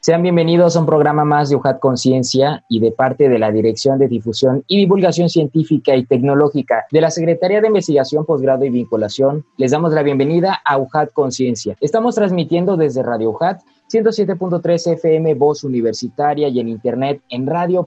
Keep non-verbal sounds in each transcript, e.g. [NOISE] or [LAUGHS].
sean bienvenidos a un programa más de UJAT Conciencia y de parte de la Dirección de Difusión y Divulgación Científica y Tecnológica de la Secretaría de Investigación, Posgrado y Vinculación. Les damos la bienvenida a UJAT Conciencia. Estamos transmitiendo desde Radio UJAT 107.3 FM Voz Universitaria y en internet en radio.ujat.mx.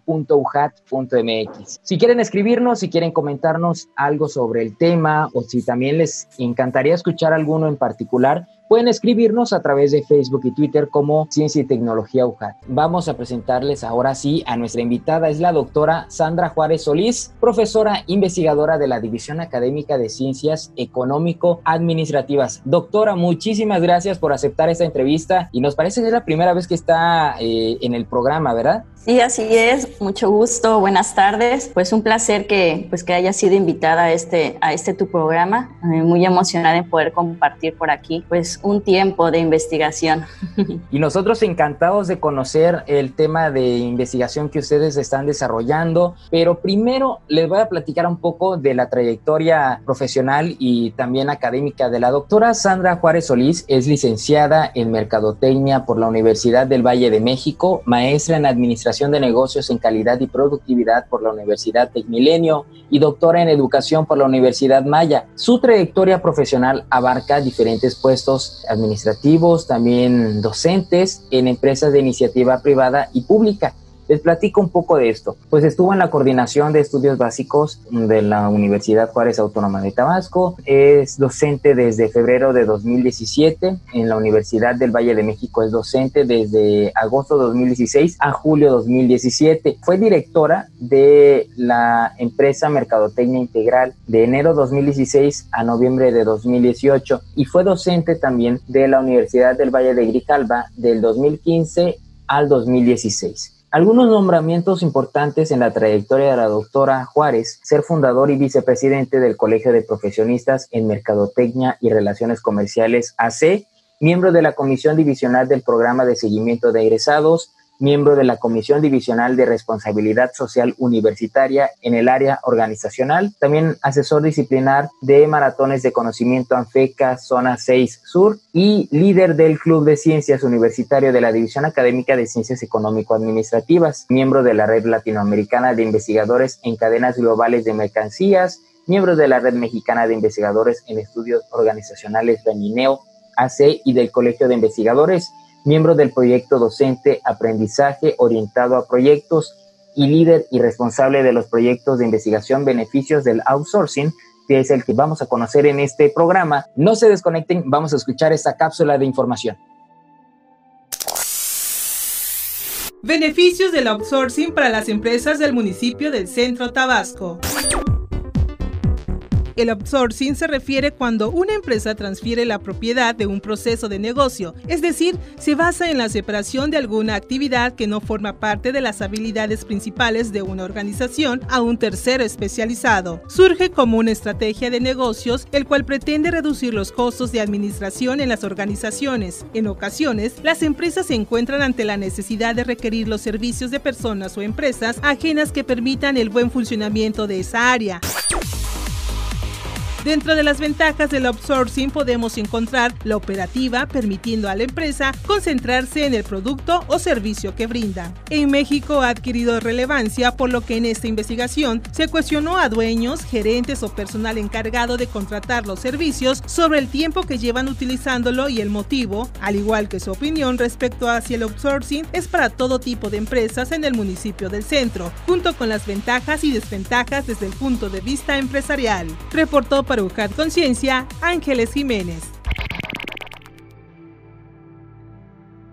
Si quieren escribirnos, si quieren comentarnos algo sobre el tema o si también les encantaría escuchar alguno en particular, Pueden escribirnos a través de Facebook y Twitter como Ciencia y Tecnología UJAT. Vamos a presentarles ahora sí a nuestra invitada, es la doctora Sandra Juárez Solís, profesora investigadora de la División Académica de Ciencias Económico-Administrativas. Doctora, muchísimas gracias por aceptar esta entrevista y nos parece que es la primera vez que está eh, en el programa, ¿verdad? Sí, así es. Mucho gusto. Buenas tardes. Pues un placer que, pues, que haya sido invitada a este, a este tu programa. Eh, muy emocionada en poder compartir por aquí, pues, un tiempo de investigación. Y nosotros encantados de conocer el tema de investigación que ustedes están desarrollando, pero primero les voy a platicar un poco de la trayectoria profesional y también académica de la doctora Sandra Juárez Solís. Es licenciada en Mercadotecnia por la Universidad del Valle de México, maestra en Administración de Negocios en Calidad y Productividad por la Universidad Tecmilenio y doctora en Educación por la Universidad Maya. Su trayectoria profesional abarca diferentes puestos administrativos, también docentes en empresas de iniciativa privada y pública. Les platico un poco de esto. Pues estuvo en la coordinación de estudios básicos de la Universidad Juárez Autónoma de Tabasco. Es docente desde febrero de 2017. En la Universidad del Valle de México es docente desde agosto de 2016 a julio de 2017. Fue directora de la empresa Mercadotecnia Integral de enero 2016 a noviembre de 2018 y fue docente también de la Universidad del Valle de Grijalba del 2015 al 2016. Algunos nombramientos importantes en la trayectoria de la doctora Juárez, ser fundador y vicepresidente del Colegio de Profesionistas en Mercadotecnia y Relaciones Comerciales AC, miembro de la Comisión Divisional del Programa de Seguimiento de Egresados, miembro de la Comisión Divisional de Responsabilidad Social Universitaria en el área organizacional, también asesor disciplinar de maratones de conocimiento ANFECA Zona 6 Sur y líder del Club de Ciencias Universitario de la División Académica de Ciencias Económico-Administrativas, miembro de la Red Latinoamericana de Investigadores en Cadenas Globales de Mercancías, miembro de la Red Mexicana de Investigadores en Estudios Organizacionales Benineo AC y del Colegio de Investigadores, miembro del proyecto docente Aprendizaje orientado a proyectos y líder y responsable de los proyectos de investigación beneficios del outsourcing, que es el que vamos a conocer en este programa. No se desconecten, vamos a escuchar esta cápsula de información. Beneficios del outsourcing para las empresas del municipio del Centro Tabasco. El outsourcing se refiere cuando una empresa transfiere la propiedad de un proceso de negocio, es decir, se basa en la separación de alguna actividad que no forma parte de las habilidades principales de una organización a un tercero especializado. Surge como una estrategia de negocios el cual pretende reducir los costos de administración en las organizaciones. En ocasiones, las empresas se encuentran ante la necesidad de requerir los servicios de personas o empresas ajenas que permitan el buen funcionamiento de esa área. Dentro de las ventajas del outsourcing podemos encontrar la operativa, permitiendo a la empresa concentrarse en el producto o servicio que brinda. En México ha adquirido relevancia por lo que en esta investigación se cuestionó a dueños, gerentes o personal encargado de contratar los servicios sobre el tiempo que llevan utilizándolo y el motivo, al igual que su opinión respecto hacia el outsourcing es para todo tipo de empresas en el municipio del centro, junto con las ventajas y desventajas desde el punto de vista empresarial. Reportó para buscar Conciencia, Ángeles Jiménez.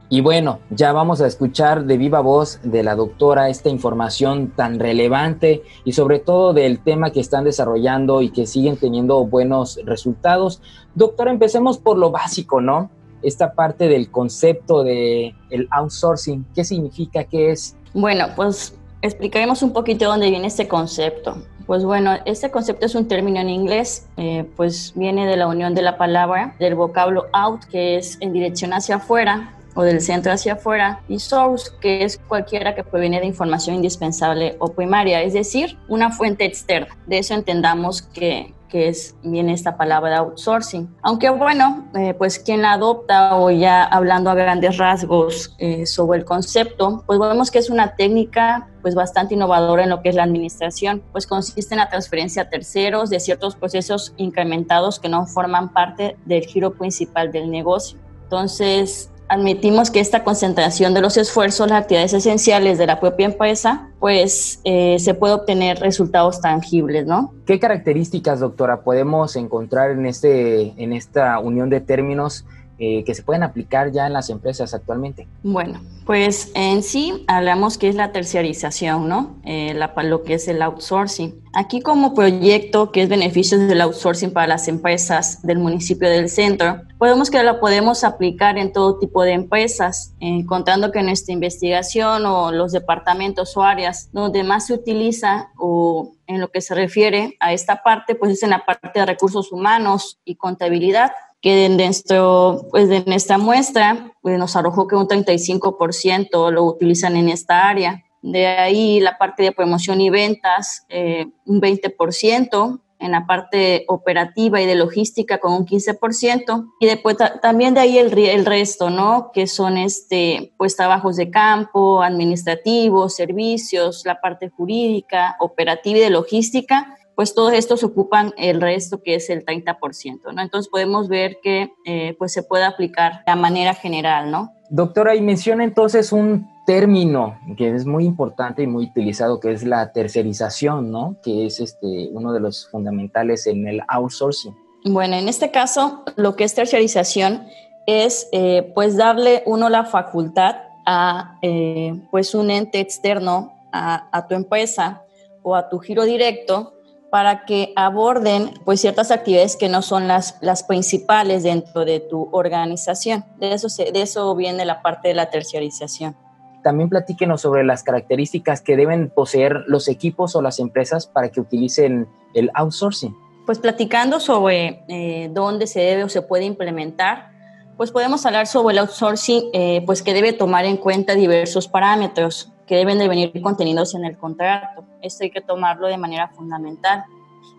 Y bueno, ya vamos a escuchar de viva voz de la doctora esta información tan relevante y sobre todo del tema que están desarrollando y que siguen teniendo buenos resultados. Doctora, empecemos por lo básico, ¿no? Esta parte del concepto de el outsourcing, ¿qué significa? ¿Qué es? Bueno, pues explicaremos un poquito dónde viene este concepto. Pues bueno, este concepto es un término en inglés, eh, pues viene de la unión de la palabra, del vocablo out, que es en dirección hacia afuera, o del centro hacia afuera, y source, que es cualquiera que proviene de información indispensable o primaria, es decir, una fuente externa. De eso entendamos que, que es, viene esta palabra outsourcing. Aunque bueno, eh, pues quien la adopta o ya hablando a grandes rasgos eh, sobre el concepto, pues vemos que es una técnica pues bastante innovadora en lo que es la administración, pues consiste en la transferencia a terceros de ciertos procesos incrementados que no forman parte del giro principal del negocio. Entonces, admitimos que esta concentración de los esfuerzos, las actividades esenciales de la propia empresa, pues eh, se puede obtener resultados tangibles, ¿no? ¿Qué características, doctora, podemos encontrar en, este, en esta unión de términos eh, que se pueden aplicar ya en las empresas actualmente? Bueno, pues en sí hablamos que es la terciarización, ¿no? Eh, la, lo que es el outsourcing. Aquí como proyecto que es beneficios del outsourcing para las empresas del municipio del centro, podemos que lo podemos aplicar en todo tipo de empresas, eh, contando que nuestra investigación o los departamentos o áreas donde más se utiliza o en lo que se refiere a esta parte, pues es en la parte de recursos humanos y contabilidad que de, nuestro, pues de nuestra muestra pues nos arrojó que un 35% lo utilizan en esta área. De ahí la parte de promoción y ventas, eh, un 20%, en la parte operativa y de logística con un 15%, y después también de ahí el, el, resto, ¿no? Que son este, pues trabajos de campo, administrativos, servicios, la parte jurídica, operativa y de logística, pues todos estos ocupan el resto que es el 30%, ¿no? Entonces podemos ver que eh, pues se puede aplicar de manera general, ¿no? Doctora, y menciona entonces un término que es muy importante y muy utilizado, que es la tercerización, ¿no? Que es este, uno de los fundamentales en el outsourcing. Bueno, en este caso, lo que es tercerización es eh, pues darle uno la facultad a eh, pues un ente externo a, a tu empresa o a tu giro directo para que aborden pues ciertas actividades que no son las, las principales dentro de tu organización. De eso, de eso viene la parte de la terciarización. También platíquenos sobre las características que deben poseer los equipos o las empresas para que utilicen el outsourcing. Pues platicando sobre eh, dónde se debe o se puede implementar, pues podemos hablar sobre el outsourcing, eh, pues que debe tomar en cuenta diversos parámetros que deben de venir contenidos en el contrato. Esto hay que tomarlo de manera fundamental.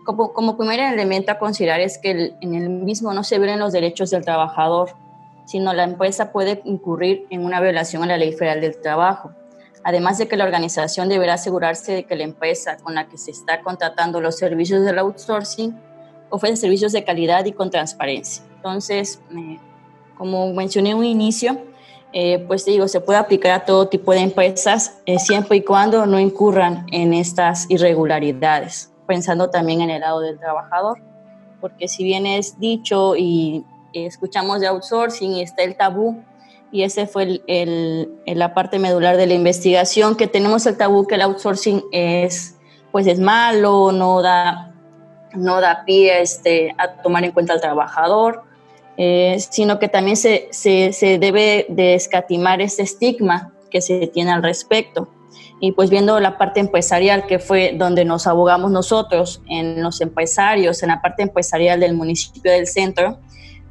Como, como primer elemento a considerar es que en el mismo no se ven los derechos del trabajador, sino la empresa puede incurrir en una violación a la ley federal del trabajo. Además de que la organización deberá asegurarse de que la empresa con la que se está contratando los servicios del outsourcing ofrece servicios de calidad y con transparencia. Entonces, como mencioné en un inicio, eh, pues digo, se puede aplicar a todo tipo de empresas eh, siempre y cuando no incurran en estas irregularidades, pensando también en el lado del trabajador, porque si bien es dicho y escuchamos de outsourcing y está el tabú, y ese fue el, la parte medular de la investigación, que tenemos el tabú que el outsourcing es, pues es malo, no da, no da pie este, a tomar en cuenta al trabajador, eh, sino que también se, se, se, debe de escatimar ese estigma que se tiene al respecto. Y pues viendo la parte empresarial, que fue donde nos abogamos nosotros, en los empresarios, en la parte empresarial del municipio del centro,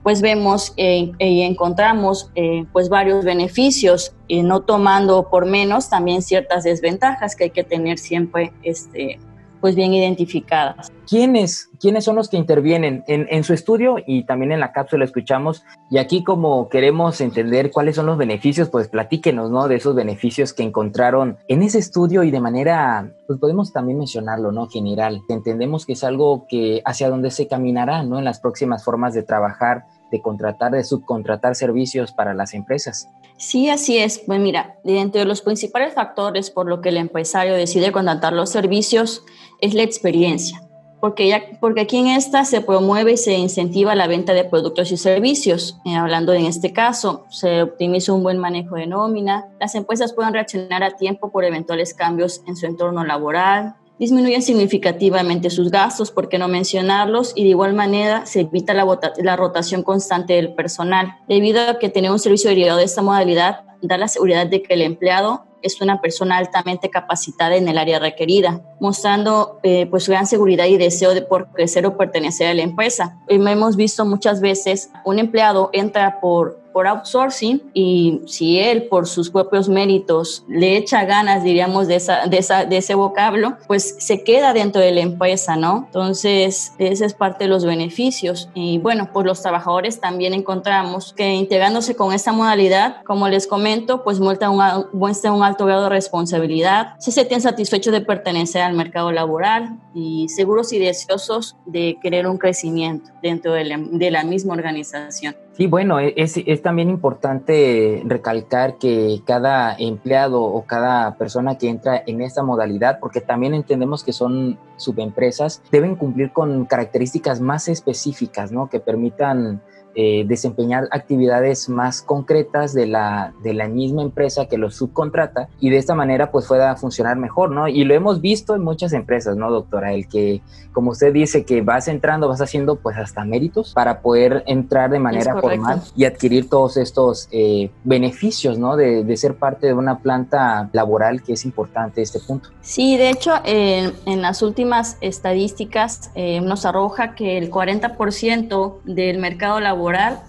pues vemos eh, y encontramos eh, pues varios beneficios, no tomando por menos también ciertas desventajas que hay que tener siempre este, pues bien identificadas. ¿Quiénes, quiénes son los que intervienen en, en, su estudio y también en la cápsula escuchamos? Y aquí como queremos entender cuáles son los beneficios, pues platíquenos, ¿no? De esos beneficios que encontraron en ese estudio y de manera, pues podemos también mencionarlo, ¿no? General. Entendemos que es algo que hacia donde se caminará, ¿no? En las próximas formas de trabajar de contratar, de subcontratar servicios para las empresas. Sí, así es. Pues mira, dentro de los principales factores por lo que el empresario decide contratar los servicios es la experiencia, porque, ya, porque aquí en esta se promueve y se incentiva la venta de productos y servicios. Eh, hablando en este caso, se optimiza un buen manejo de nómina, las empresas pueden reaccionar a tiempo por eventuales cambios en su entorno laboral, disminuyen significativamente sus gastos, por qué no mencionarlos, y de igual manera se evita la, la rotación constante del personal, debido a que tener un servicio derivado de esta modalidad da la seguridad de que el empleado es una persona altamente capacitada en el área requerida, mostrando eh, pues gran seguridad y deseo de por crecer o pertenecer a la empresa. hemos visto muchas veces un empleado entra por por outsourcing y si él por sus propios méritos le echa ganas, diríamos, de, esa, de, esa, de ese vocablo, pues se queda dentro de la empresa, ¿no? Entonces, ese es parte de los beneficios. Y bueno, pues los trabajadores también encontramos que integrándose con esta modalidad, como les comento, pues muestra un, muestra un alto grado de responsabilidad, se sienten satisfechos de pertenecer al mercado laboral y seguros y deseosos de querer un crecimiento dentro de la, de la misma organización. Sí, bueno, e, es, también importante recalcar que cada empleado o cada persona que entra en esta modalidad, porque también entendemos que son subempresas, deben cumplir con características más específicas, ¿no? Que permitan eh, desempeñar actividades más concretas de la, de la misma empresa que los subcontrata y de esta manera pues pueda funcionar mejor, ¿no? Y lo hemos visto en muchas empresas, ¿no, doctora? El que, como usted dice, que vas entrando, vas haciendo pues hasta méritos para poder entrar de manera formal y adquirir todos estos eh, beneficios, ¿no? De, de, ser parte de una planta laboral que es importante este punto. Sí, de hecho, en las últimas estadísticas eh, nos arroja que el 40% del mercado laboral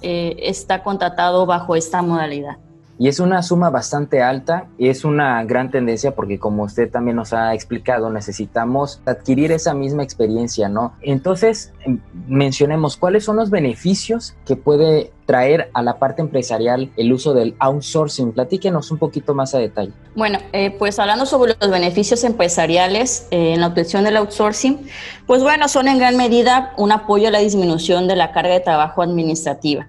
eh, está contratado bajo esta modalidad. Y es una suma bastante alta y es una gran tendencia porque como usted también nos ha explicado, necesitamos adquirir esa misma experiencia, ¿no? Entonces, em, mencionemos cuáles son los beneficios que puede traer a la parte empresarial el uso del outsourcing. Platíquenos un poquito más a detalle. Bueno, eh, pues hablando sobre los beneficios empresariales eh, en la obtención del outsourcing, pues bueno, son en gran medida un apoyo a la disminución de la carga de trabajo administrativa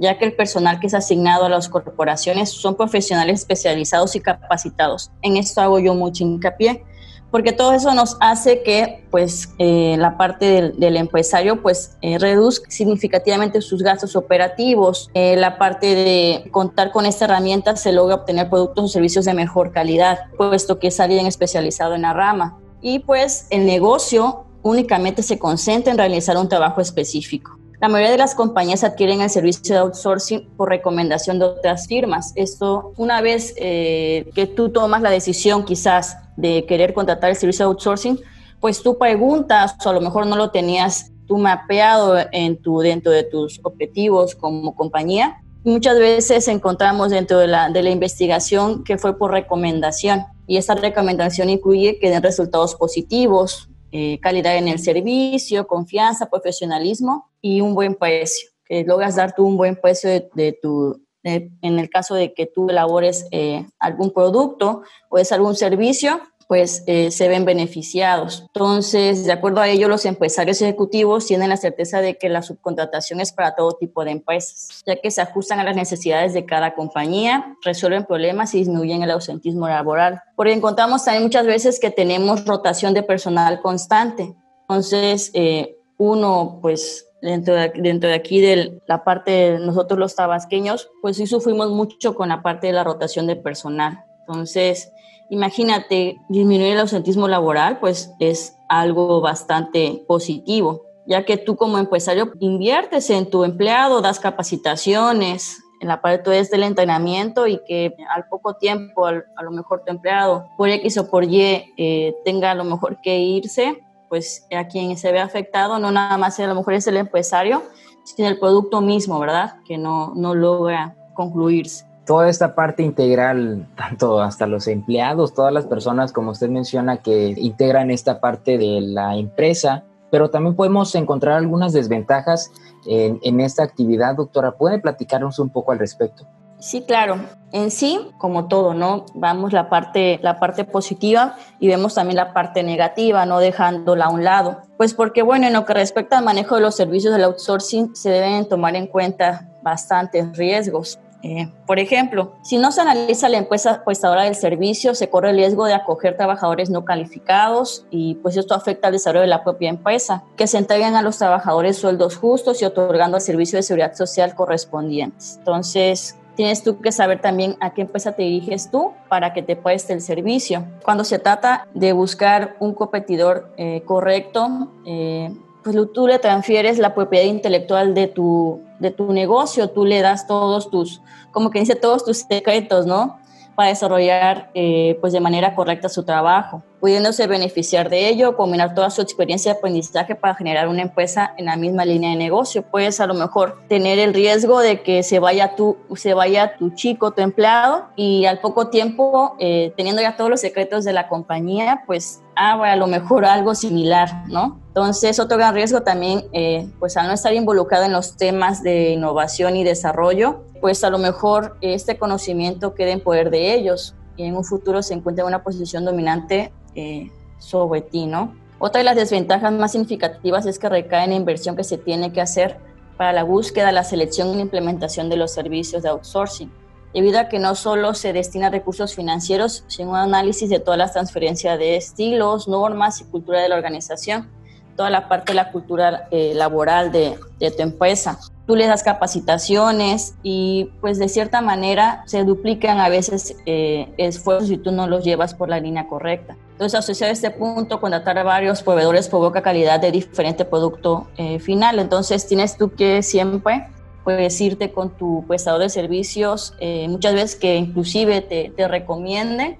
ya que el personal que es asignado a las corporaciones son profesionales especializados y capacitados. En esto hago yo mucho hincapié, porque todo eso nos hace que pues eh, la parte del, empresario pues eh, reduzca significativamente sus gastos operativos. Eh, la parte de contar con esta herramienta se logra obtener productos o servicios de mejor calidad, puesto que es alguien especializado en la rama. Y pues el negocio únicamente se concentra en realizar un trabajo específico. La mayoría de las compañías adquieren el servicio de outsourcing por recomendación de otras firmas. Esto, una vez eh, que tú tomas la decisión quizás de querer contratar el servicio de outsourcing, pues tú preguntas, o a lo mejor no lo tenías tú mapeado en tu, dentro de tus objetivos como compañía. Muchas veces encontramos dentro de la, de la investigación que fue por recomendación y esa recomendación incluye que den resultados positivos, eh, calidad en el servicio, confianza, profesionalismo y un buen precio, que logras dar tú un buen precio de, tu, en el caso de que tú elabores eh, algún producto o es algún servicio, pues eh, se ven beneficiados. Entonces, de acuerdo a ello, los empresarios ejecutivos tienen la certeza de que la subcontratación es para todo tipo de empresas, ya que se ajustan a las necesidades de cada compañía, resuelven problemas y disminuyen el ausentismo laboral. Porque encontramos también muchas veces que tenemos rotación de personal constante. Entonces, eh, uno, pues dentro de, dentro de aquí de la parte de nosotros los tabasqueños, pues sí sufrimos mucho con la parte de la rotación de personal. Entonces, imagínate, disminuir el ausentismo laboral, pues es algo bastante positivo, ya que tú como empresario inviertes en tu empleado, das capacitaciones, en la parte es del entrenamiento y que al poco tiempo a lo mejor tu empleado por X o por Y eh, tenga a lo mejor que irse, pues a quien se ve afectado no nada más a lo mejor es el empresario, sino el producto mismo, ¿verdad? Que no, no logra concluirse toda esta parte integral, tanto hasta los empleados, todas las personas, como usted menciona, que integran esta parte de la empresa, pero también podemos encontrar algunas desventajas en, esta actividad, doctora. ¿Puede platicarnos un poco al respecto? Sí, claro. En sí, como todo, ¿no? Vamos la parte, la parte positiva y vemos también la parte negativa, no dejándola a un lado. Pues porque, bueno, en lo que respecta al manejo de los servicios del outsourcing, se deben tomar en cuenta bastantes riesgos. Eh, por ejemplo, si no se analiza la empresa prestadora del servicio, se corre el riesgo de acoger trabajadores no calificados y pues esto afecta al desarrollo de la propia empresa, que se entreguen a los trabajadores sueldos justos y otorgando el servicio de seguridad social correspondientes. Entonces, tienes tú que saber también a qué empresa te diriges tú para que te preste el servicio. Cuando se trata de buscar un competidor eh, correcto, eh, pues tú le transfieres la propiedad intelectual de tu, de tu negocio, tú le das todos tus, como que dice, todos tus secretos, ¿no? para desarrollar eh, pues de manera correcta su trabajo, pudiéndose beneficiar de ello, combinar toda su experiencia de aprendizaje para generar una empresa en la misma línea de negocio. Puedes a lo mejor tener el riesgo de que se vaya tu, se vaya tu chico, tu empleado, y al poco tiempo, eh, teniendo ya todos los secretos de la compañía, pues ah, a lo mejor algo similar, ¿no? Entonces, otro gran riesgo también, eh, pues al no estar involucrado en los temas de innovación y desarrollo, pues a lo mejor este conocimiento quede en poder de ellos y en un futuro se encuentre en una posición dominante eh, sobre ti, ¿no? Otra de las desventajas más significativas es que recae en la inversión que se tiene que hacer para la búsqueda, la selección y la implementación de los servicios de outsourcing, debido a que no solo se destina recursos financieros, sino un análisis de todas las transferencias de estilos, normas y cultura de la organización, toda la parte de la cultura eh, laboral de, de tu empresa tú le das capacitaciones y pues de cierta manera se duplican a veces eh, esfuerzos si tú no los llevas por la línea correcta. Entonces, asociado a este punto, contratar a varios proveedores provoca calidad de diferente producto eh, final. Entonces, tienes tú que siempre pues irte con tu prestador de servicios, eh, muchas veces que inclusive te, te recomiende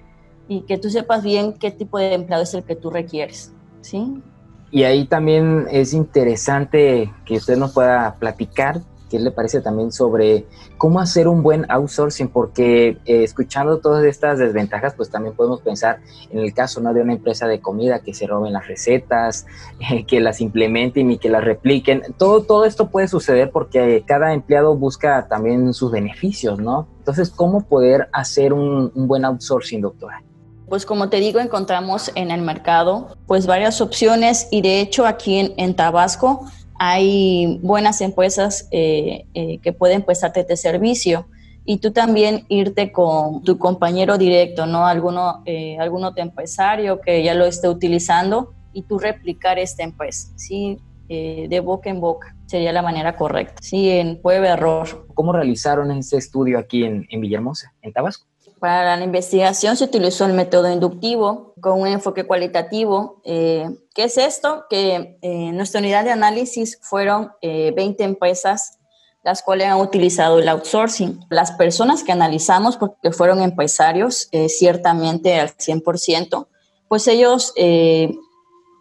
y que tú sepas bien qué tipo de empleado es el que tú requieres. ¿sí? Y ahí también es interesante que usted nos pueda platicar qué le parece también sobre cómo hacer un buen outsourcing, porque eh, escuchando todas estas desventajas, pues también podemos pensar en el caso ¿no? de una empresa de comida que se roben las recetas, [LAUGHS] que las implementen y que las repliquen. Todo, todo esto puede suceder porque cada empleado busca también sus beneficios, ¿no? Entonces, ¿cómo poder hacer un, un buen outsourcing, doctora? Pues como te digo, encontramos en el mercado pues varias opciones y de hecho aquí en, Tabasco hay buenas empresas eh, eh, que pueden prestarte este servicio y tú también irte con tu compañero directo, ¿no? Alguno, eh, empresario que ya lo esté utilizando y tú replicar esta empresa, ¿sí? de boca en boca sería la manera correcta, ¿sí? En prueba error. ¿Cómo realizaron ese estudio aquí en, en Villahermosa, en Tabasco? Para la investigación se utilizó el método inductivo con un enfoque cualitativo. Eh, ¿Qué es esto? Que eh, nuestra unidad de análisis fueron 20 eh, empresas las cuales han utilizado el outsourcing. Las personas que analizamos, porque fueron empresarios, ciertamente al 100%, pues ellos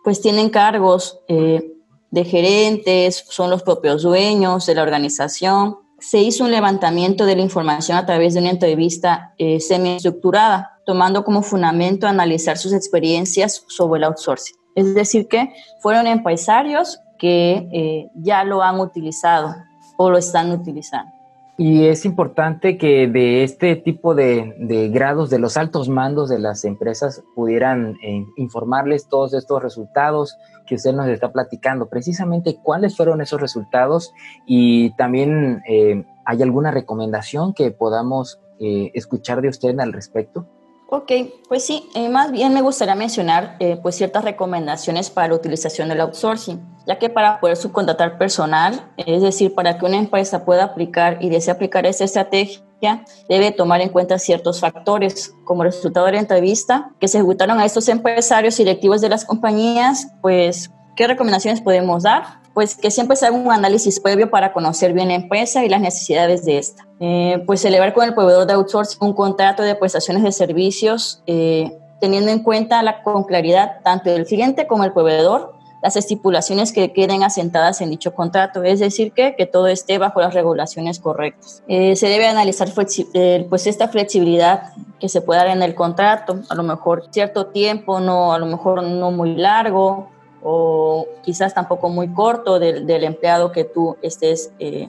pues tienen cargos de gerentes, son los propios dueños de la organización, se hizo un levantamiento de la información a través de una entrevista eh, semi-estructurada, tomando como fundamento analizar sus experiencias sobre el outsourcing. Es decir, que fueron empresarios que eh, ya lo han utilizado o lo están utilizando. Y es importante que de este tipo de, grados, de los altos mandos de las empresas, pudieran eh, informarles todos estos resultados que usted nos está platicando. Precisamente, ¿cuáles fueron esos resultados? Y también, eh, ¿hay alguna recomendación que podamos eh, escuchar de usted al respecto? Ok, pues sí, eh, más bien me gustaría mencionar eh, pues ciertas recomendaciones para la utilización del outsourcing, ya que para poder subcontratar personal, es decir, para que una empresa pueda aplicar y desee aplicar esta estrategia, debe tomar en cuenta ciertos factores, como resultado de la entrevista que se ejecutaron a estos empresarios directivos de las compañías, pues, ¿qué recomendaciones podemos dar? Pues que siempre se haga un análisis previo para conocer bien la empresa y las necesidades de esta. Eh, pues celebrar con el proveedor de outsourcing un contrato de prestaciones de servicios, eh, teniendo en cuenta la, con claridad tanto el cliente como el proveedor las estipulaciones que queden asentadas en dicho contrato, es decir, que, que todo esté bajo las regulaciones correctas. Eh, se debe analizar pues esta flexibilidad que se puede dar en el contrato, a lo mejor cierto tiempo, no, a lo mejor no muy largo, o quizás tampoco muy corto del, del empleado que tú estés eh,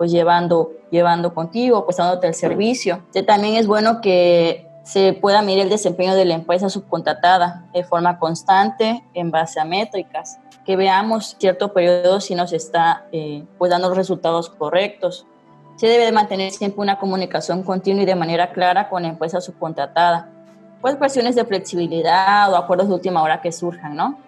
pues llevando, llevando contigo, pues dándote el servicio. también es bueno que se pueda medir el desempeño de la empresa subcontratada de forma constante en base a métricas, que veamos cierto periodo si nos está eh, pues dando los resultados correctos. Se debe de mantener siempre una comunicación continua y de manera clara con la empresa subcontratada, pues cuestiones de flexibilidad o acuerdos de última hora que surjan, ¿no?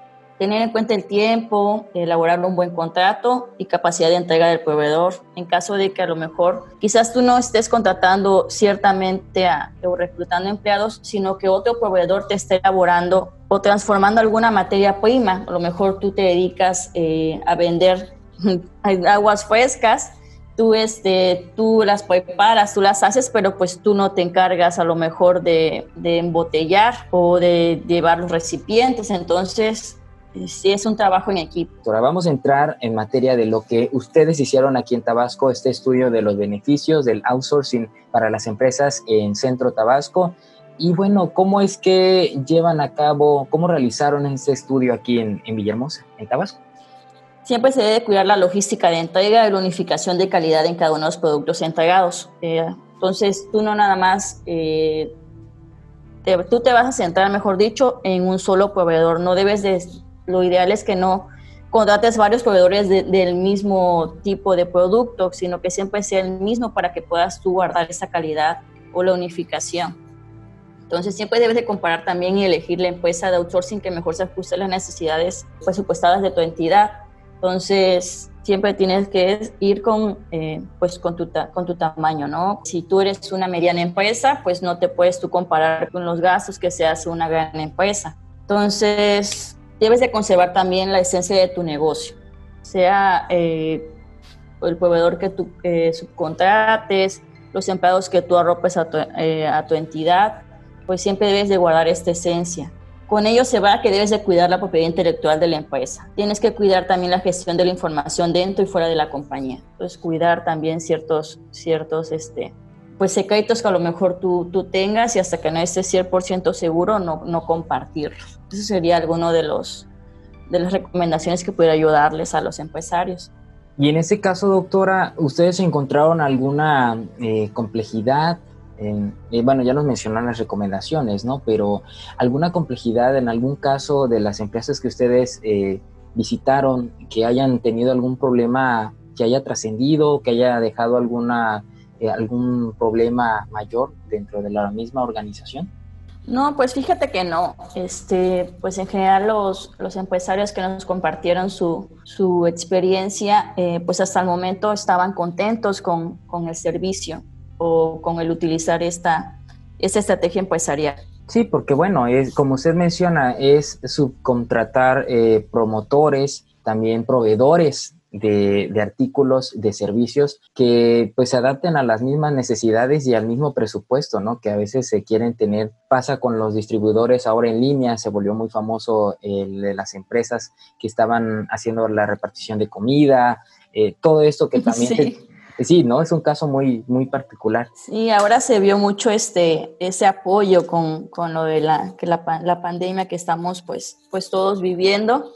Tener en cuenta el tiempo, elaborar un buen contrato y capacidad de entrega del proveedor. En caso de que a lo mejor quizás tú no estés contratando ciertamente o reclutando empleados, sino que otro proveedor te esté elaborando o transformando alguna materia prima. A lo mejor tú te dedicas eh, a vender [LAUGHS] aguas frescas tú, este, tú las preparas, tú las haces, pero pues tú no te encargas a lo mejor de, de embotellar o de llevar los recipientes, entonces sí es un trabajo en equipo. Ahora vamos a entrar en materia de lo que ustedes hicieron aquí en Tabasco, este estudio de los beneficios del outsourcing para las empresas en Centro Tabasco. Y bueno, ¿cómo es que llevan a cabo, cómo realizaron este estudio aquí en, en Villahermosa, en Tabasco? Siempre se debe cuidar la logística de entrega y la unificación de calidad en cada uno de los productos entregados. Eh, entonces, tú no nada más, eh, tú te vas a centrar, mejor dicho, en un solo proveedor. No debes de, lo ideal es que no contrates varios proveedores del mismo tipo de producto, sino que siempre sea el mismo para que puedas tú guardar esa calidad o la unificación. Entonces siempre debes de comparar también y elegir la empresa de outsourcing que mejor se ajuste a las necesidades presupuestadas de tu entidad entonces, siempre tienes que ir con, eh, pues, con, tu, con tu tamaño, ¿no? Si tú eres una mediana empresa, pues no te puedes tú comparar con los gastos que seas una gran empresa. Entonces, debes de conservar también la esencia de tu negocio, sea eh, el proveedor que tú subcontrates, los empleados que tú arropes a tu, eh, a tu entidad, pues siempre debes de guardar esta esencia. Con ello se va que debes de cuidar la propiedad intelectual de la empresa. Tienes que cuidar también la gestión de la información dentro y fuera de la compañía. Entonces, cuidar también ciertos, ciertos este, pues secretos que a lo mejor tú, tú tengas y hasta que no estés 100% seguro, no, no compartirlos. Eso sería alguno de, los, de las recomendaciones que pudiera ayudarles a los empresarios. Y en ese caso, doctora, ¿ustedes encontraron alguna eh, complejidad eh, bueno, ya nos mencionan las recomendaciones, ¿no? Pero alguna complejidad en algún caso de las empresas que ustedes eh, visitaron, que hayan tenido algún problema que haya trascendido, que haya dejado alguna, eh, algún problema mayor dentro de la misma organización? No, pues fíjate que no. Este, pues en general los, los empresarios que nos compartieron su, su experiencia, pues hasta el momento estaban contentos con, con el servicio con el utilizar esta, esta estrategia empresarial. Sí, porque bueno, es, como usted menciona, es subcontratar eh, promotores, también proveedores de, de, artículos, de servicios que pues se adapten a las mismas necesidades y al mismo presupuesto, ¿no? Que a veces se quieren tener, pasa con los distribuidores ahora en línea, se volvió muy famoso el de las empresas que estaban haciendo la repartición de comida, eh, todo esto que [LAUGHS] también sí, ¿no? Es un caso muy, muy particular. Sí, ahora se vio mucho este, ese apoyo con, con lo de la, que la, la, pandemia que estamos pues, pues todos viviendo.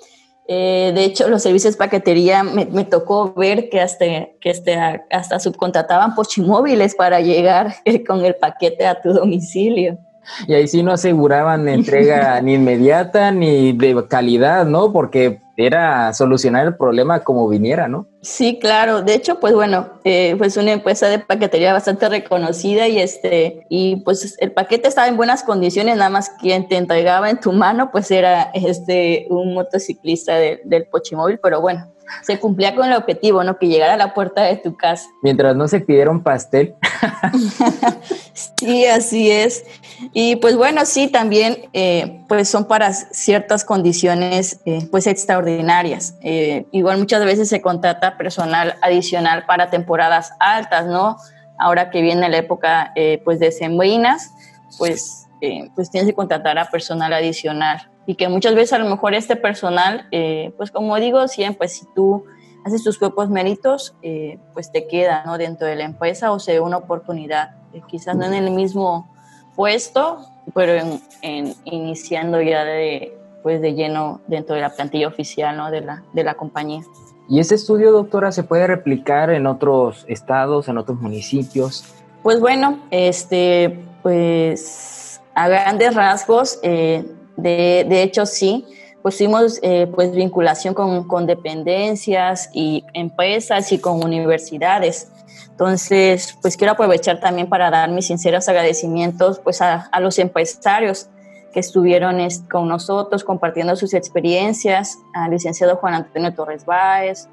Eh, de hecho, los servicios de paquetería me, tocó ver que hasta, que este, hasta subcontrataban pochimóviles para llegar [LAUGHS] con el paquete a tu domicilio. Y ahí sí no aseguraban entrega [LAUGHS] ni inmediata ni de calidad, ¿no? Porque era solucionar el problema como viniera, ¿no? Sí, claro. De hecho, pues bueno, eh, pues una empresa de paquetería bastante reconocida y este, y pues el paquete estaba en buenas condiciones, nada más quien te entregaba en tu mano, pues era este un motociclista del Pochimóvil, pero bueno, se cumplía con el objetivo, ¿no? Que llegara a la puerta de tu casa. Mientras no se pidieron pastel. [LAUGHS] sí, así es. Y pues bueno, sí, también eh, pues son para ciertas condiciones eh, pues extraordinarias. Eh, igual muchas veces se contrata personal adicional para temporadas altas, ¿no? Ahora que viene la época pues de sembrinas, pues, pues tienes que contratar a personal adicional y que muchas veces a lo mejor este personal, pues como digo siempre, si tú haces tus propios méritos, eh, pues te queda ¿no? dentro de la empresa o sea una oportunidad, eh, quizás no en el mismo puesto, pero en, iniciando ya de, pues de lleno dentro de la plantilla oficial ¿no? de, la, de la compañía. ¿Y ese estudio, doctora, se puede replicar en otros estados, en otros municipios? Pues bueno, este, pues a grandes rasgos, eh, de, hecho, sí, tuvimos eh, pues vinculación con, dependencias y empresas y con universidades. Entonces, pues quiero aprovechar también para dar mis sinceros agradecimientos pues a, los empresarios que estuvieron con nosotros compartiendo sus experiencias, al licenciado Juan Antonio Torres Báez,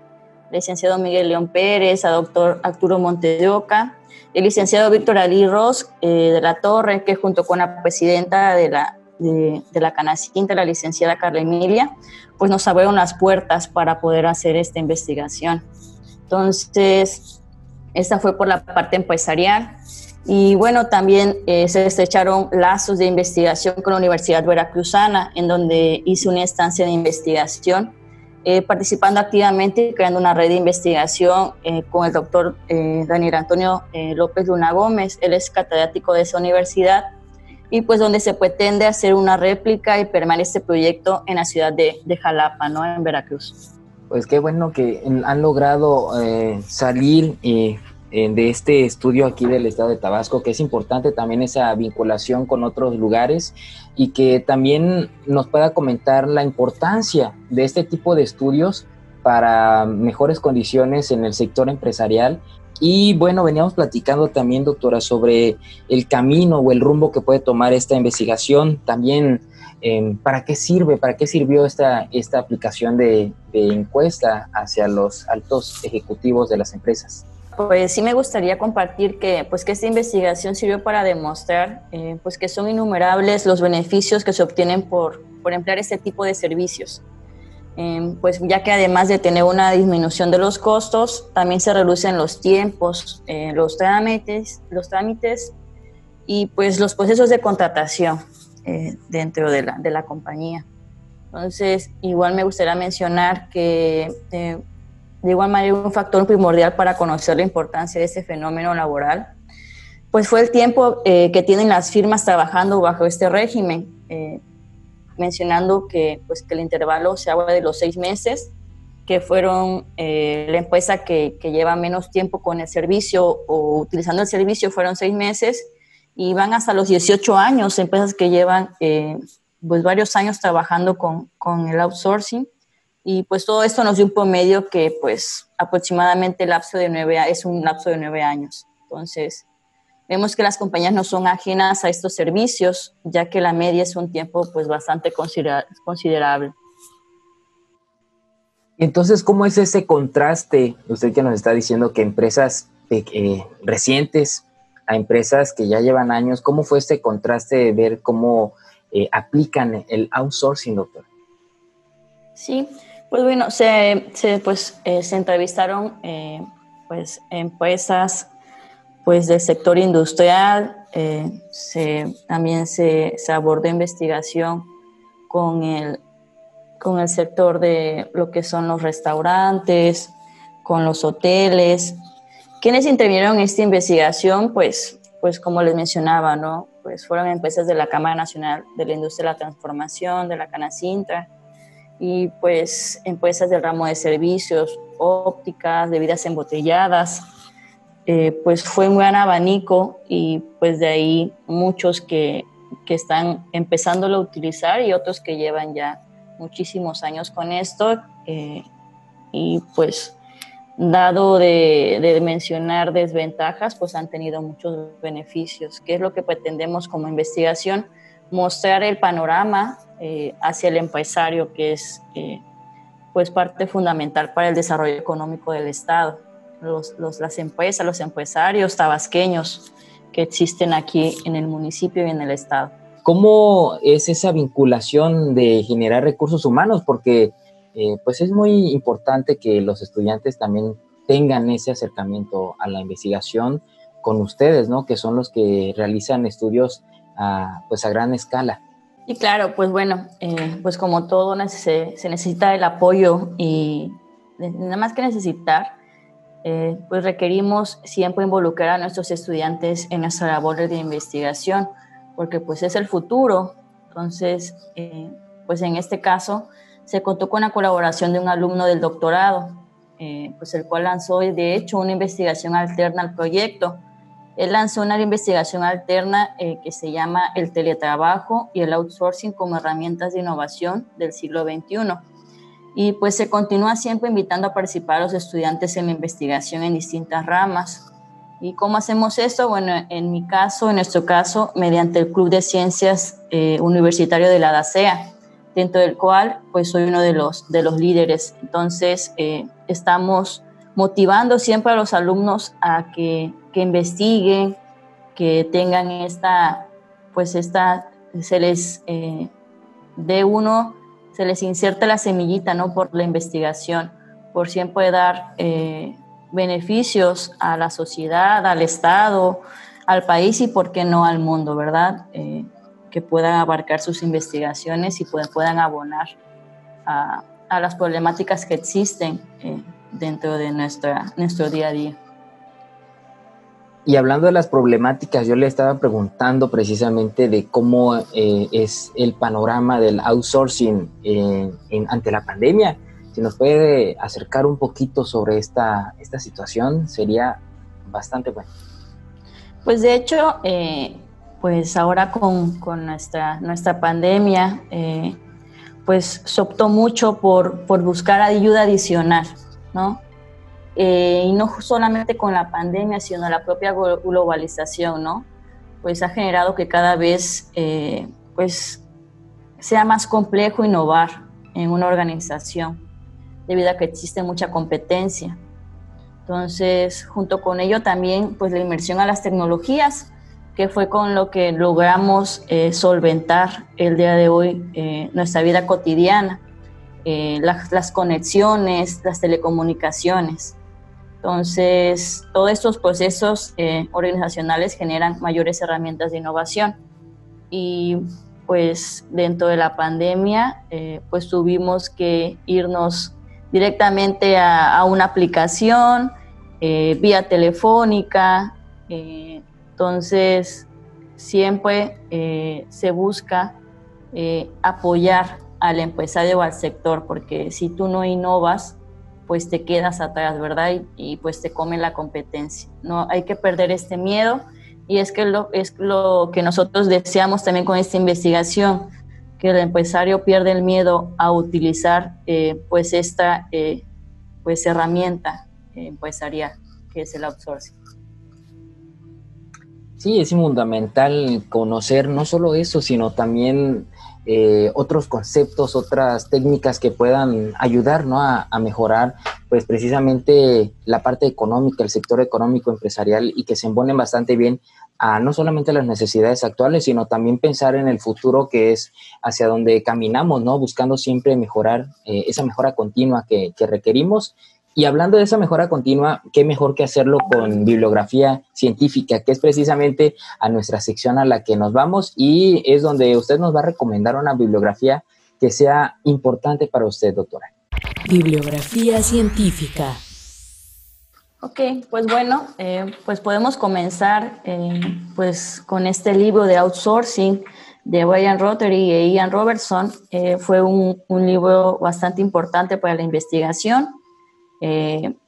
licenciado Miguel León Pérez, a doctor Arturo Montedoca, el licenciado Víctor Ali Ross eh, de la Torre, que junto con la presidenta de la de, la Canacinta, la licenciada Carla Emilia, pues nos abrieron las puertas para poder hacer esta investigación. Entonces, Esta fue por la parte empresarial. Y bueno, también eh, se estrecharon lazos de investigación con la Universidad Veracruzana, en donde hice una estancia de investigación, eh, participando activamente y creando una red de investigación eh, con el doctor Daniel Antonio López Luna Gómez. Él es catedrático de esa universidad y pues donde se pretende hacer una réplica y permanece este proyecto en la ciudad de, de Jalapa, ¿no? En Veracruz. Pues qué bueno que han logrado salir y eh, de este estudio aquí del estado de Tabasco, que es importante también esa vinculación con otros lugares y que también nos pueda comentar la importancia de este tipo de estudios para mejores condiciones en el sector empresarial. Y bueno, veníamos platicando también, doctora, sobre el camino o el rumbo que puede tomar esta investigación. También, em, ¿para qué sirve? ¿Para qué sirvió esta, esta aplicación de, encuesta hacia los altos ejecutivos de las empresas? Pues sí me gustaría compartir que, pues que esta investigación sirvió para demostrar eh, pues que son innumerables los beneficios que se obtienen por, por emplear este tipo de servicios. Eh, pues ya que además de tener una disminución de los costos, también se reducen los tiempos, eh, los, trámites, los trámites y pues los procesos de contratación dentro de la, de la compañía. Entonces, igual me gustaría mencionar que de igual manera un factor primordial para conocer la importancia de este fenómeno laboral, pues fue el tiempo eh, que tienen las firmas trabajando bajo este régimen, eh, mencionando que, pues, que el intervalo se habla de los seis meses, que fueron eh, la empresa que, que, lleva menos tiempo con el servicio o utilizando el servicio fueron seis meses y van hasta los 18 años, empresas que llevan pues varios años trabajando con, con el outsourcing y pues todo esto nos dio un promedio que pues aproximadamente el lapso de nueve, es un lapso de nueve años. Entonces, vemos que las compañías no son ajenas a estos servicios, ya que la media es un tiempo pues bastante considerable. Entonces, ¿cómo es ese contraste? Usted que nos está diciendo que empresas eh, recientes a empresas que ya llevan años, ¿cómo fue este contraste de ver cómo eh, aplican el outsourcing, doctor? Sí, pues bueno, se, pues, eh, se entrevistaron eh, pues, empresas pues, del sector industrial, eh, también se, se, abordó investigación con el, con el sector de lo que son los restaurantes, con los hoteles. Quienes intervinieron en esta investigación, pues, pues como les mencionaba, ¿no? Pues fueron empresas de la Cámara Nacional de la Industria de la Transformación, de la Canacintra, y pues empresas del ramo de servicios, ópticas, bebidas embotelladas, eh, pues fue un gran abanico y pues de ahí muchos que, que están empezándolo a utilizar y otros que llevan ya muchísimos años con esto eh, y pues dado de, de, mencionar desventajas, pues han tenido muchos beneficios, que es lo que pretendemos como investigación, mostrar el panorama eh, hacia el empresario, que es pues parte fundamental para el desarrollo económico del Estado. Los, las empresas, los empresarios tabasqueños que existen aquí en el municipio y en el Estado. ¿Cómo es esa vinculación de generar recursos humanos? Porque eh, pues es muy importante que los estudiantes también tengan ese acercamiento a la investigación con ustedes, ¿no? Que son los que realizan estudios a, pues a gran escala. Y claro, pues bueno, eh, pues como todo se, se, necesita el apoyo y nada más que necesitar, eh, pues requerimos siempre involucrar a nuestros estudiantes en nuestra labor de investigación, porque pues es el futuro. Entonces, eh, pues en este caso se contó con la colaboración de un alumno del doctorado, pues el cual lanzó de hecho una investigación alterna al proyecto él lanzó una investigación alterna eh, que se llama El teletrabajo y el outsourcing como herramientas de innovación del siglo XXI. Y pues se continúa siempre invitando a participar a los estudiantes en la investigación en distintas ramas. ¿Y cómo hacemos esto? Bueno, en mi caso, en nuestro caso, mediante el Club de Ciencias eh, Universitario de la DACEA, dentro del cual pues soy uno de los, de los líderes. Entonces, eh, estamos motivando siempre a los alumnos a que que investiguen, que tengan esta, pues esta, se les eh, dé uno, se les inserta la semillita, ¿no? Por la investigación, por siempre dar, eh, beneficios a la sociedad, al Estado, al país y, por qué no, al mundo, ¿verdad? Eh, que puedan abarcar sus investigaciones y puedan, abonar a, las problemáticas que existen eh, dentro de nuestra, nuestro día a día. Y hablando de las problemáticas, yo le estaba preguntando precisamente de cómo eh, es el panorama del outsourcing ante la pandemia. Si nos puede acercar un poquito sobre esta, esta situación, sería bastante bueno. Pues de hecho, eh, pues ahora con, con, nuestra, nuestra pandemia, eh, pues se optó mucho por, por buscar ayuda adicional, ¿no? Eh, y no solamente con la pandemia, sino la propia globalización, ¿no? Pues ha generado que cada vez, pues, sea más complejo innovar en una organización, debido a que existe mucha competencia. Entonces, junto con ello también, pues la inmersión a las tecnologías, que fue con lo que logramos eh, solventar el día de hoy eh, nuestra vida cotidiana, eh, las, conexiones, las telecomunicaciones. Entonces, todos estos procesos organizacionales generan mayores herramientas de innovación. Y pues dentro de la pandemia, pues tuvimos que irnos directamente a, una aplicación, eh, vía telefónica. Eh, entonces, siempre eh, se busca apoyar al empresario o al sector, porque si tú no innovas, pues te quedas atrás, ¿verdad? Y, pues te come la competencia. No hay que perder este miedo y es que lo, es lo que nosotros deseamos también con esta investigación, que el empresario pierde el miedo a utilizar eh, pues esta eh, pues herramienta empresarial que es el outsourcing. Sí, es fundamental conocer no solo eso, sino también eh, otros conceptos, otras técnicas que puedan ayudar ¿no? a, a, mejorar pues precisamente la parte económica, el sector económico empresarial y que se embonen bastante bien a no solamente las necesidades actuales, sino también pensar en el futuro que es hacia donde caminamos, ¿no? Buscando siempre mejorar eh, esa mejora continua que, requerimos. Y hablando de esa mejora continua, qué mejor que hacerlo con bibliografía científica, que es precisamente a nuestra sección a la que nos vamos y es donde usted nos va a recomendar una bibliografía que sea importante para usted, doctora. Bibliografía científica. Ok, pues bueno, eh, pues podemos comenzar eh, pues con este libro de outsourcing de Brian Rotary e Ian Robertson. Eh, fue un, un, libro bastante importante para la investigación.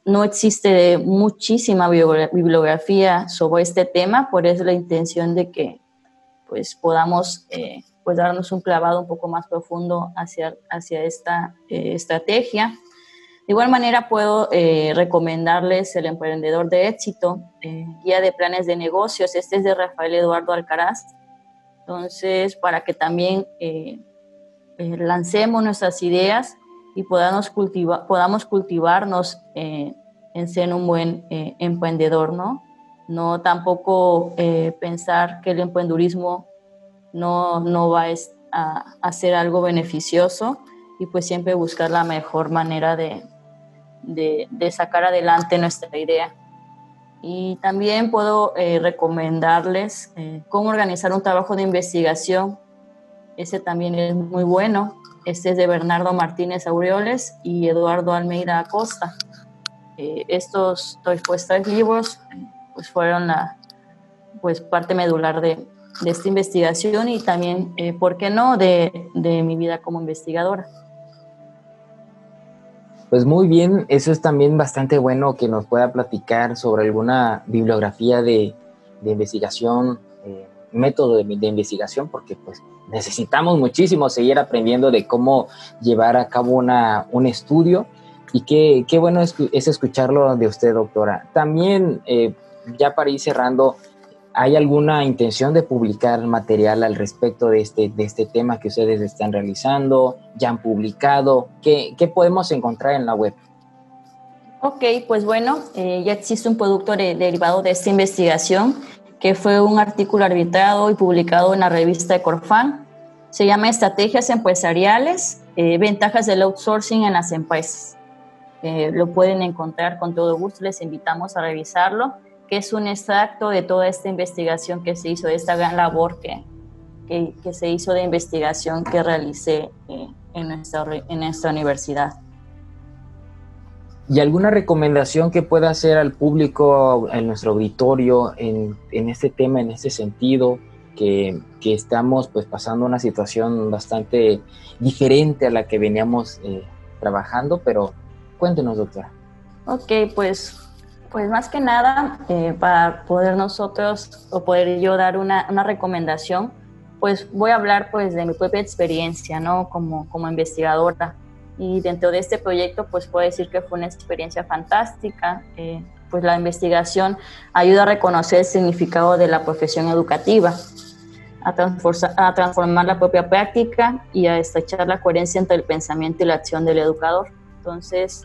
No existe muchísima bibliografía sobre este tema, por eso la intención de que pues podamos pues darnos un clavado un poco más profundo hacia, hacia esta estrategia. De igual manera, puedo eh, recomendarles El Emprendedor de Éxito, eh, Guía de Planes de Negocios. Este es de Rafael Eduardo Alcaraz. Entonces, para que también eh, lancemos nuestras ideas y podamos, podamos cultivarnos en ser un buen emprendedor, ¿no? No tampoco pensar que el emprendurismo no, no va a, a ser algo beneficioso y pues siempre buscar la mejor manera de, de, sacar adelante nuestra idea. Y también puedo eh, recomendarles eh, cómo organizar un trabajo de investigación. Ese también es muy bueno. Este es de Bernardo Martínez Aureoles y Eduardo Almeida Acosta. Eh, estos pues, tres libros pues, fueron la pues, parte medular de, de esta investigación y también, ¿por qué no?, de, de mi vida como investigadora. Pues muy bien, eso es también bastante bueno que nos pueda platicar sobre alguna bibliografía de, investigación, eh, método de, investigación, porque pues necesitamos muchísimo seguir aprendiendo de cómo llevar a cabo una, un estudio y qué, qué bueno es, escucharlo de usted, doctora. También, eh, ya para ir cerrando, ¿Hay alguna intención de publicar material al respecto de este, de este tema que ustedes están realizando? ¿Ya han publicado? ¿Qué, qué podemos encontrar en la web? Ok, pues bueno, eh, ya existe un producto derivado de esta investigación fue un artículo arbitrado y publicado en la revista de Corfan. Se llama Estrategias Empresariales, eh, Ventajas del Outsourcing en las Empresas. eh, lo pueden encontrar con todo gusto, les invitamos a revisarlo, que es un extracto de toda esta investigación que se hizo, de esta gran labor que, que, se hizo de investigación que realicé eh, en, nuestra, en nuestra universidad. ¿Y alguna recomendación que pueda hacer al público, en nuestro auditorio, en, en este tema, en este sentido? Que, que, estamos pues pasando una situación bastante diferente a la que veníamos eh, trabajando, pero cuéntenos, doctora. Ok, pues, pues más que nada, eh, para poder nosotros o poder yo dar una, una, recomendación, pues voy a hablar pues de mi propia experiencia, ¿no? Como, como investigadora. Y dentro de este proyecto, pues puedo decir que fue una experiencia fantástica. Eh, pues la investigación ayuda a reconocer el significado de la profesión educativa, a, a transformar la propia práctica y a estrechar la coherencia entre el pensamiento y la acción del educador. Entonces,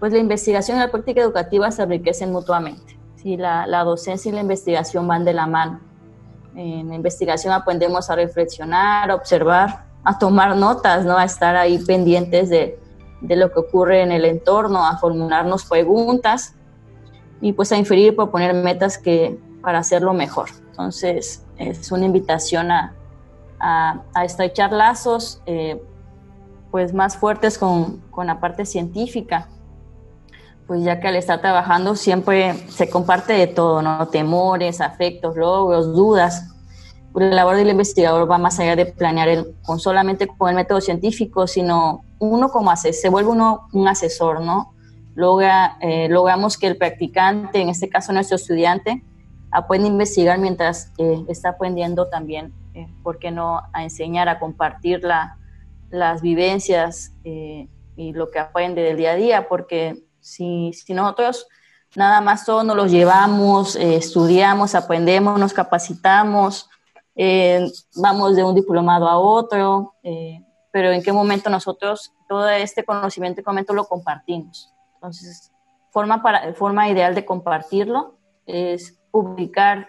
pues la investigación y la práctica educativa se enriquecen mutuamente. ¿sí? La, la docencia y la investigación van de la mano. En la investigación aprendemos a reflexionar, a observar, a tomar notas, ¿no? a estar ahí pendientes de, de lo que ocurre en el entorno, a formularnos preguntas y pues a inferir proponer metas que, para hacerlo mejor. Entonces, es una invitación a, a, a estrechar lazos eh, pues más fuertes con, con, la parte científica, pues ya que al estar trabajando siempre se comparte de todo, ¿no? Temores, afectos, logros, dudas. La labor del investigador va más allá de planear el, con solamente con el método científico, sino uno como hace, se vuelve uno un asesor, ¿no? Logra, eh, logramos que el practicante, en este caso nuestro estudiante, aprenda a investigar mientras eh, está aprendiendo también, eh, ¿por qué no?, a enseñar, a compartir la, las vivencias eh, y lo que aprende del día a día, porque si, si nosotros nada más todos nos los llevamos, estudiamos, aprendemos, nos capacitamos, eh, vamos de un diplomado a otro, pero en qué momento nosotros todo este conocimiento y momento lo compartimos. Entonces, forma, para, forma ideal de compartirlo es publicar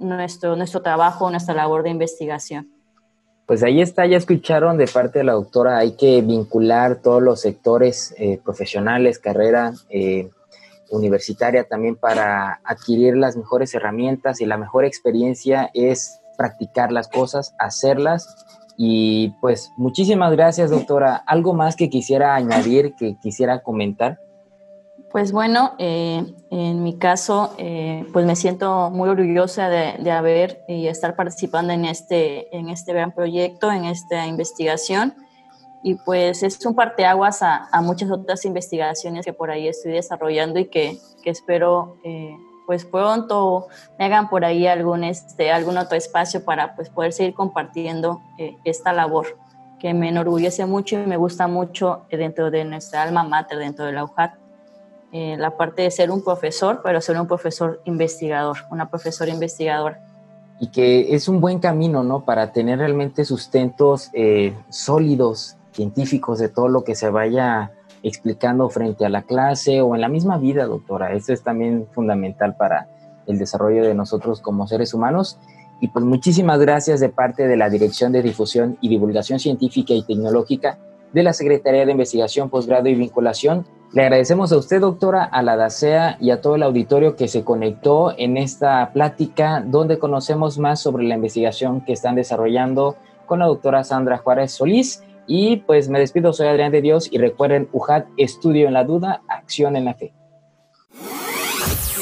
nuestro, nuestro trabajo, nuestra labor de investigación. Pues ahí está, ya escucharon de parte de la doctora, hay que vincular todos los sectores eh, profesionales, carrera eh, universitaria también para adquirir las mejores herramientas y la mejor experiencia es practicar las cosas, hacerlas. Y pues muchísimas gracias, doctora. ¿Algo más que quisiera añadir, que quisiera comentar? Pues bueno, eh, en mi caso, eh, pues me siento muy orgullosa de, haber y estar participando en este, en este gran proyecto, en esta investigación. Y pues es un parteaguas a, a muchas otras investigaciones que por ahí estoy desarrollando y que, que espero eh, pues pronto me hagan por ahí algún, este, algún otro espacio para pues poder seguir compartiendo esta labor que me enorgullece mucho y me gusta mucho dentro de nuestra alma mater, dentro de la UJAT. Eh, la parte de ser un profesor, pero ser un profesor investigador, una profesora investigadora. Y que es un buen camino, ¿no? Para tener realmente sustentos eh, sólidos, científicos, de todo lo que se vaya explicando frente a la clase o en la misma vida, doctora. Eso es también fundamental para el desarrollo de nosotros como seres humanos. Y pues muchísimas gracias de parte de la Dirección de Difusión y Divulgación Científica y Tecnológica de la Secretaría de Investigación, Posgrado y Vinculación le agradecemos a usted, doctora, a la DACEA y a todo el auditorio que se conectó en esta plática donde conocemos más sobre la investigación que están desarrollando con la doctora Sandra Juárez Solís. Y pues me despido, soy Adrián de Dios y recuerden, UJAT, estudio en la duda, acción en la fe.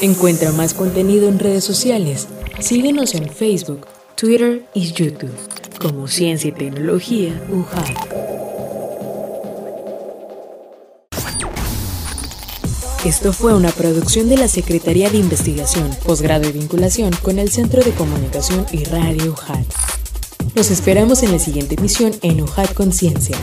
Encuentra más contenido en redes sociales. Síguenos en Facebook, Twitter y YouTube como Ciencia y Tecnología UJAT. Esto fue una producción de la Secretaría de Investigación, Posgrado y Vinculación con el Centro de Comunicación y Radio UJAT. Nos esperamos en la siguiente emisión en UJAT Conciencia.